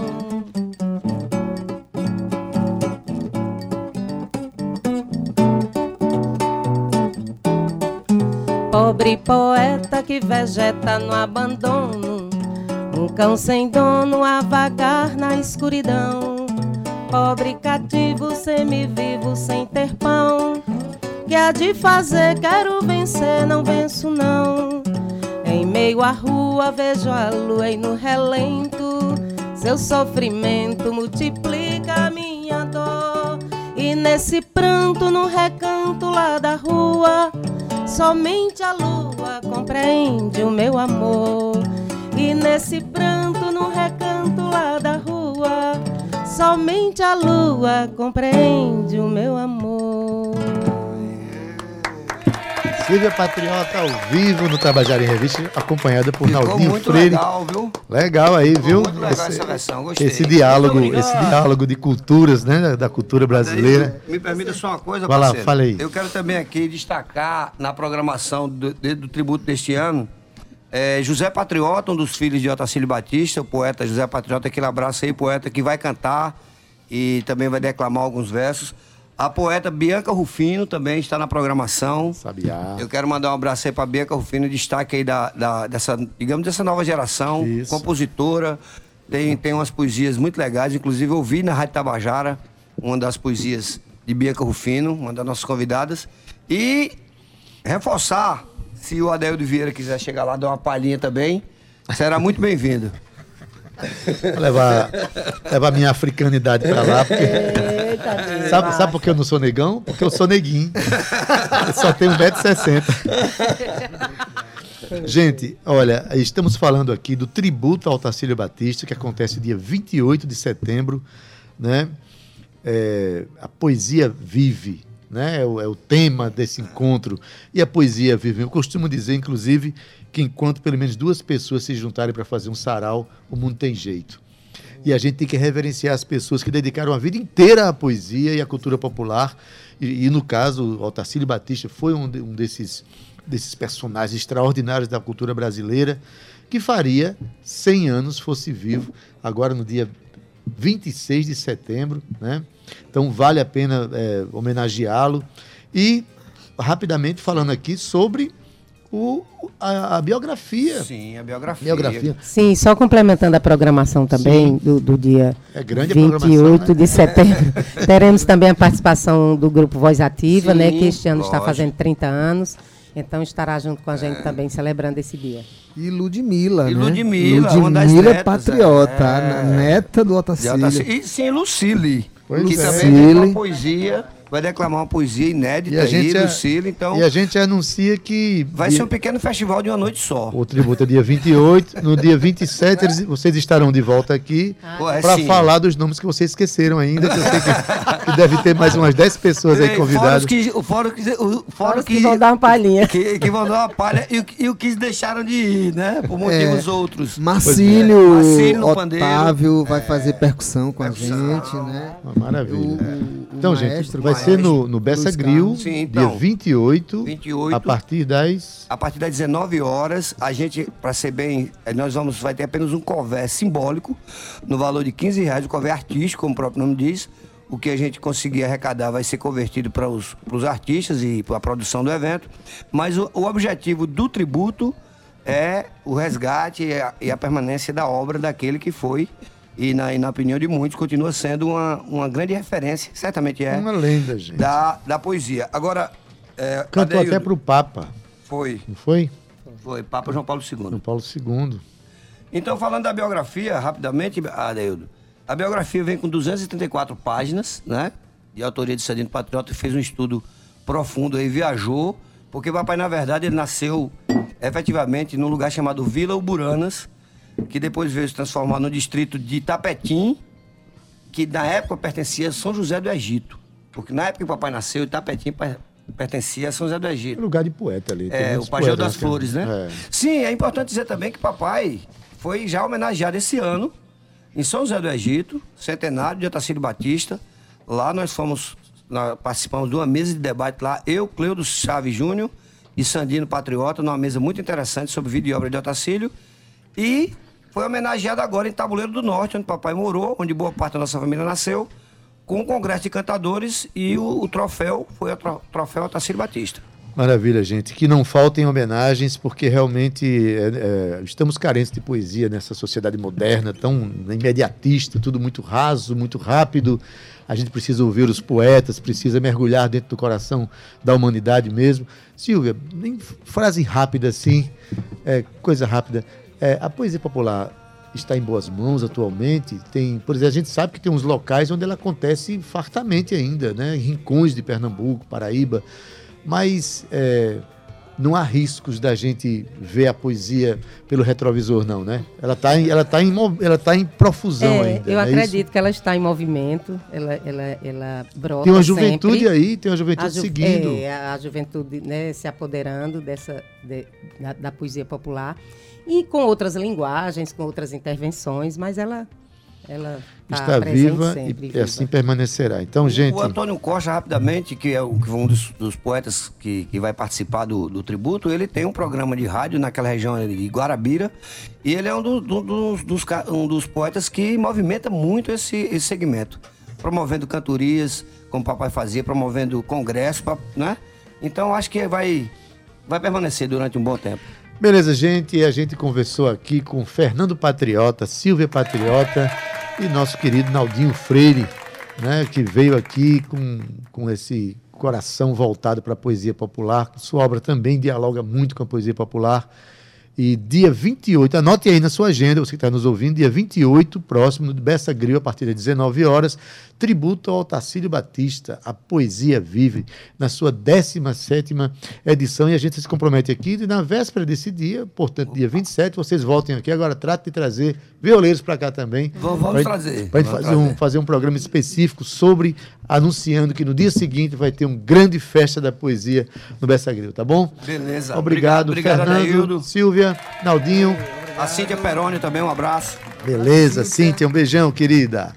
Pobre poeta que vegeta no abandono, um cão sem dono a vagar na escuridão. Pobre cativo semivivo sem ter pão, que há de fazer? Quero vencer, não venço não. Em meio à rua vejo a lua e no relento seu sofrimento multiplica a minha dor. E nesse pranto no recanto lá da rua, somente a lua compreende o meu amor. E nesse pranto no recanto lá da rua, somente a lua compreende o meu amor. Silvia Patriota ao vivo no Tabajara em Revista, acompanhada por Ficou Naldinho muito Freire. legal, viu? Legal aí, viu? muito legal essa versão, gostei. Esse diálogo, esse diálogo de culturas, né? Da cultura brasileira. Me permita só uma coisa, Vai lá, parceiro. fala aí. Eu quero também aqui destacar na programação do, do tributo deste ano é, José Patriota, um dos filhos de Otacílio Batista, o poeta José Patriota, aquele abraço aí, poeta que vai cantar e também vai declamar alguns versos. A poeta Bianca Rufino também está na programação. Sabiá. Eu quero mandar um abraço aí para Bianca Rufino, destaque aí da, da- dessa, digamos, dessa nova geração, compositora. Tem, tem umas poesias muito legais, inclusive eu ouvi na Rádio Tabajara uma das poesias de Bianca Rufino, uma das nossas convidadas. E reforçar, se o Adelio Vieira quiser chegar lá dar uma palhinha também, será muito bem-vindo. Vou levar, levar minha africanidade pra lá, porque. sabe, sabe por que eu não sou negão? Porque eu sou neguinho. Eu só tenho 1,60m. Gente, olha, estamos falando aqui do tributo ao Tarcílio Batista, que acontece dia 28 de setembro, né? É, a poesia vive, né? É o, é o tema desse encontro. E a poesia vive. Eu costumo dizer, inclusive, que enquanto pelo menos duas pessoas se juntarem para fazer um sarau, o mundo tem jeito. E a gente tem que reverenciar as pessoas que dedicaram a vida inteira à poesia e à cultura popular. E, e, no caso, o Otacílio Batista foi um, de- um desses, desses personagens extraordinários da cultura brasileira, que faria 100 anos fosse vivo, agora no dia 26 de setembro. Né? Então, vale a pena é, homenageá-lo. E, rapidamente, falando aqui sobre o, a, a biografia. Sim, a biografia. Biografia. Sim, só complementando a programação também do, do dia É grande a 28 programação, né? de setembro. Teremos também a participação do Grupo Voz Ativa, né, que este ano está lógico. fazendo 30 anos. Então estará junto com a gente também celebrando esse dia. E Ludmilla, E né? Ludmilla, uma das Ludmilla netas, Patriota, é. a neta do Otacílio. E sim, Lucille. Pois que é. também tem uma poesia, vai declamar uma poesia inédita E a gente, aí, é- Lucille. Então, e a gente anuncia que. vai ser um pequeno festival de uma noite só. O tributo é dia 28. No dia 27, eles- vocês estarão de volta aqui é para sim. falar dos nomes que vocês esqueceram ainda. Que eu sei que, que deve ter mais umas 10 pessoas aí convidadas. Fora os que, o- fora, os que, o- fora os que vão dar uma palhinha. Que, que vão dar uma palha e, o que- e o que deixaram de ir, né? Por motivos É, outros. Marcílio, é. Marcílio no pandeiro. Otávio vai fazer percussão com a gente, né? Maravilha. O, Então, o gente, maestro, vai o ser no, no Bessa Grill. Sim, então. dia 28, 28. a partir das. A partir das 19 horas, a gente, para ser bem, eh, nós vamos, vai ter apenas um cover simbólico, no valor de 15 reais, um cover artístico, como o próprio nome diz. o que a gente conseguir arrecadar vai ser convertido para os, para os artistas e para a produção do evento. Mas o, o objetivo do tributo é o resgate e a, e a permanência da obra daquele que foi. E na, e na opinião de muitos, continua sendo uma, uma grande referência, certamente é. Uma lenda, gente. Da, da poesia. Agora. É, Cantou Adeildo, até pro Papa. Foi. Não foi? Foi, Papa João Paulo II. João Paulo II. Então, falando da biografia, rapidamente, Adeildo. A biografia vem com 234 páginas, né? De autoria de Cedino Patriota, fez um estudo profundo aí, viajou, porque o papai, na verdade, ele nasceu efetivamente num lugar chamado Vila Uburanas, que depois veio se transformar no distrito de Itapetim, que na época pertencia a São José do Egito. Porque na época que o papai nasceu, Itapetim per- pertencia a São José do Egito. Lugar de poeta ali. É, o poetas das Flores, né? É. Sim, é importante dizer também que papai foi já homenageado esse ano em São José do Egito, centenário de Otacílio Batista. Lá nós fomos, nós participamos de uma mesa de debate lá, eu, Cleudo Chaves Júnior e Sandino Patriota, numa mesa muito interessante sobre vida e obra de Otacílio. E foi homenageado agora em Tabuleiro do Norte, onde papai morou, onde boa parte da nossa família nasceu, com o Congresso de Cantadores e o, o troféu foi o tro- troféu Otacílio Batista. Maravilha, gente. Que não faltem homenagens, porque realmente é, é, estamos carentes de poesia nessa sociedade moderna, tão imediatista, tudo muito raso, muito rápido. A gente precisa ouvir os poetas, precisa mergulhar dentro do coração da humanidade mesmo. Silvia, frase rápida assim, é, coisa rápida. É, a poesia popular está em boas mãos atualmente. Tem, por exemplo, a gente sabe que tem uns locais onde ela acontece fartamente ainda, né? Rincões de Pernambuco, Paraíba. Mas é, não há riscos da gente ver a poesia pelo retrovisor, não, né? Ela está em, ela tá em, ela tá em profusão É, ainda. eu é isso? acredito que ela está em movimento, ela, ela, ela brota Tem uma juventude sempre. aí, tem uma juventude A ju- seguindo. É, a juventude né, se apoderando dessa, de- da, da poesia popular e com outras linguagens, com outras intervenções, mas ela, ela tá Está presente viva sempre, e assim permanecerá. Então, gente, O Antônio Costa, rapidamente, que é o- que foi um dos, dos poetas que, que vai participar do, do tributo, ele tem um programa de rádio naquela região de Guarabira. E ele é um, do- do- dos, dos um dos poetas que movimenta muito esse, esse segmento. Promovendo cantorias, como o papai fazia, promovendo congresso, né? Então acho que vai, vai permanecer durante um bom tempo. Beleza, gente. A gente conversou aqui com Fernando Patriota, Silvia Patriota e nosso querido Naldinho Freire, né, que veio aqui com, com esse coração voltado para a poesia popular. Sua obra também dialoga muito com a poesia popular. E dia 28, anote aí na sua agenda, você que está nos ouvindo, dia 28, próximo, de Bessa Grill, a partir das 19 horas, tributo ao Tacílio Batista, a Poesia Vive, na sua 17 edição. E a gente se compromete aqui, e na véspera desse dia, portanto, dia 27, vocês voltem aqui. Agora, trate de trazer violeiros para cá também. Vamos- vamos Pra- trazer, Para fazer, um, fazer um programa específico sobre, anunciando que no dia seguinte vai ter uma grande festa da poesia no Bessa Grill, tá bom? Beleza. Obrigado, obrigado, Fernando, Adeildo. Naldinho. A Cíntia Peroni também, um abraço. Beleza, Cíntia, um beijão, querida.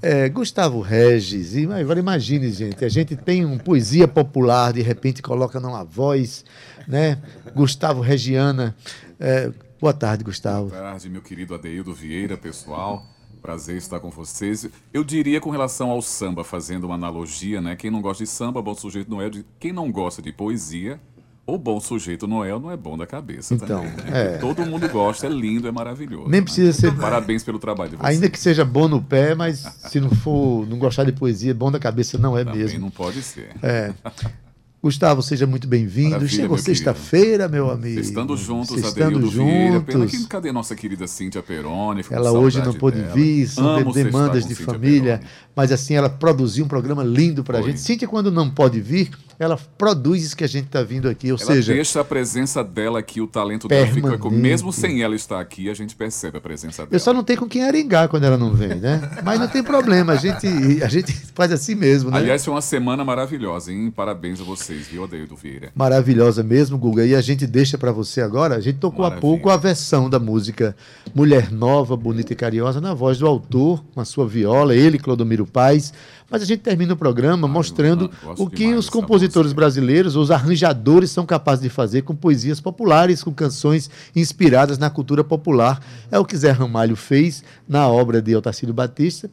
É, Gustavo Regis, e agora imagine, gente, a gente tem uma poesia popular, de repente coloca numa voz, né? Gustavo Regiana. É, boa tarde, Gustavo. Boa tarde, meu querido Adeildo Vieira, pessoal. Prazer estar com vocês. Eu diria com relação ao samba, fazendo uma analogia, né? Quem não gosta de samba, bom sujeito Noel. De... Quem não gosta de poesia, o bom sujeito Noel não é bom da cabeça Então, também. né? é. Todo mundo gosta, é lindo, é maravilhoso. Nem precisa ser- Parabéns pelo trabalho de vocês. Ainda que seja bom no pé, mas se não for, não gostar de poesia, bom da cabeça não é Também mesmo. não pode ser. É. Gustavo, seja muito bem-vindo. Chegou sexta-feira, meu amigo. Estando juntos, Estando Vieira. Pena juntos. que cadê nossa querida Cíntia Peroni? Ela hoje não pôde dela. vir, são Amo demandas de Cíntia família, mas assim, ela produziu um programa lindo pra gente. Cíntia, quando não pode vir, ela produz isso que a gente tá vindo aqui, ou Ela seja, deixa a presença dela aqui, o talento dela fica. Permanente. Mesmo sem ela estar aqui, a gente percebe a presença dela. eu só não tenho com quem arengar quando ela não vem, né? Mas não tem problema, a gente, a gente faz assim mesmo, né? Aliás, foi uma semana maravilhosa, hein? Parabéns a vocês, viu, Adeildo Vieira? Maravilhosa mesmo, Guga. E a gente deixa pra você agora. A gente tocou há pouco a versão da música Mulher Nova, Bonita e Carinhosa, na voz do autor, com a sua viola, ele, Clodomiro Paz. Mas a gente termina o programa mostrando o que os compositores brasileiros, os arranjadores, são capazes de fazer com poesias populares, com canções inspiradas na cultura popular. É o que Zé Ramalho fez na obra de Otacílio Batista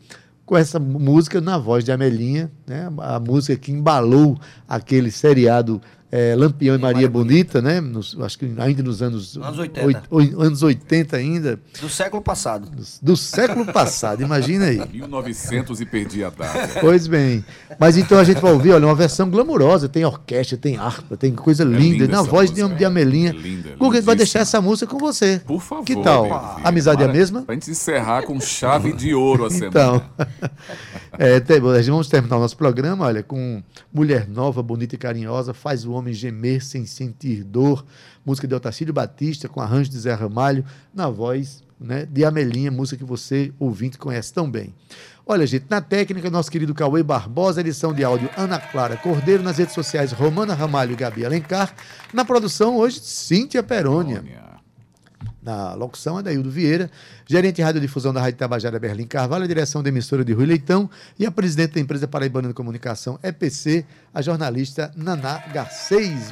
com essa música na voz de Amelinha, né? A música que embalou aquele seriado eh, Lampião e Maria Bonita, né? Nos- acho que ainda nos anos, Anos 80. oit- oi- anos 80 ainda. Do século passado. Do século passado, imagina aí. 1900 e perdi a data. Pois bem. Mas então a gente vai ouvir, olha, uma versão glamurosa, tem orquestra, tem harpa, tem coisa linda, linda na essa voz de, música, de Amelinha. linda, Guga, a gente vai deixar essa música com você. Por favor. Que tal? Amizade é a Para- mesma? Pra gente encerrar com chave de ouro a semana. Então, é, vamos terminar o nosso programa, olha, com Mulher Nova, Bonita e Carinhosa, Faz o Homem Gemer Sem Sentir Dor, música de Otacílio Batista, com arranjo de Zé Ramalho, na voz né, de Amelinha, música que você, ouvinte, conhece tão bem. Olha, gente, na técnica, nosso querido Cauê Barbosa, edição de áudio Ana Clara Cordeiro, nas redes sociais Romana Ramalho e Gabi Alencar, na produção hoje, Cíntia Perônia. Na locução, Adaildo Vieira, gerente de radiodifusão da Rádio Tabajara Berlim Carvalho, a direção da emissora de Rui Leitão e a presidente da empresa Paraibana de Comunicação, EPC, a jornalista Naná Garcês.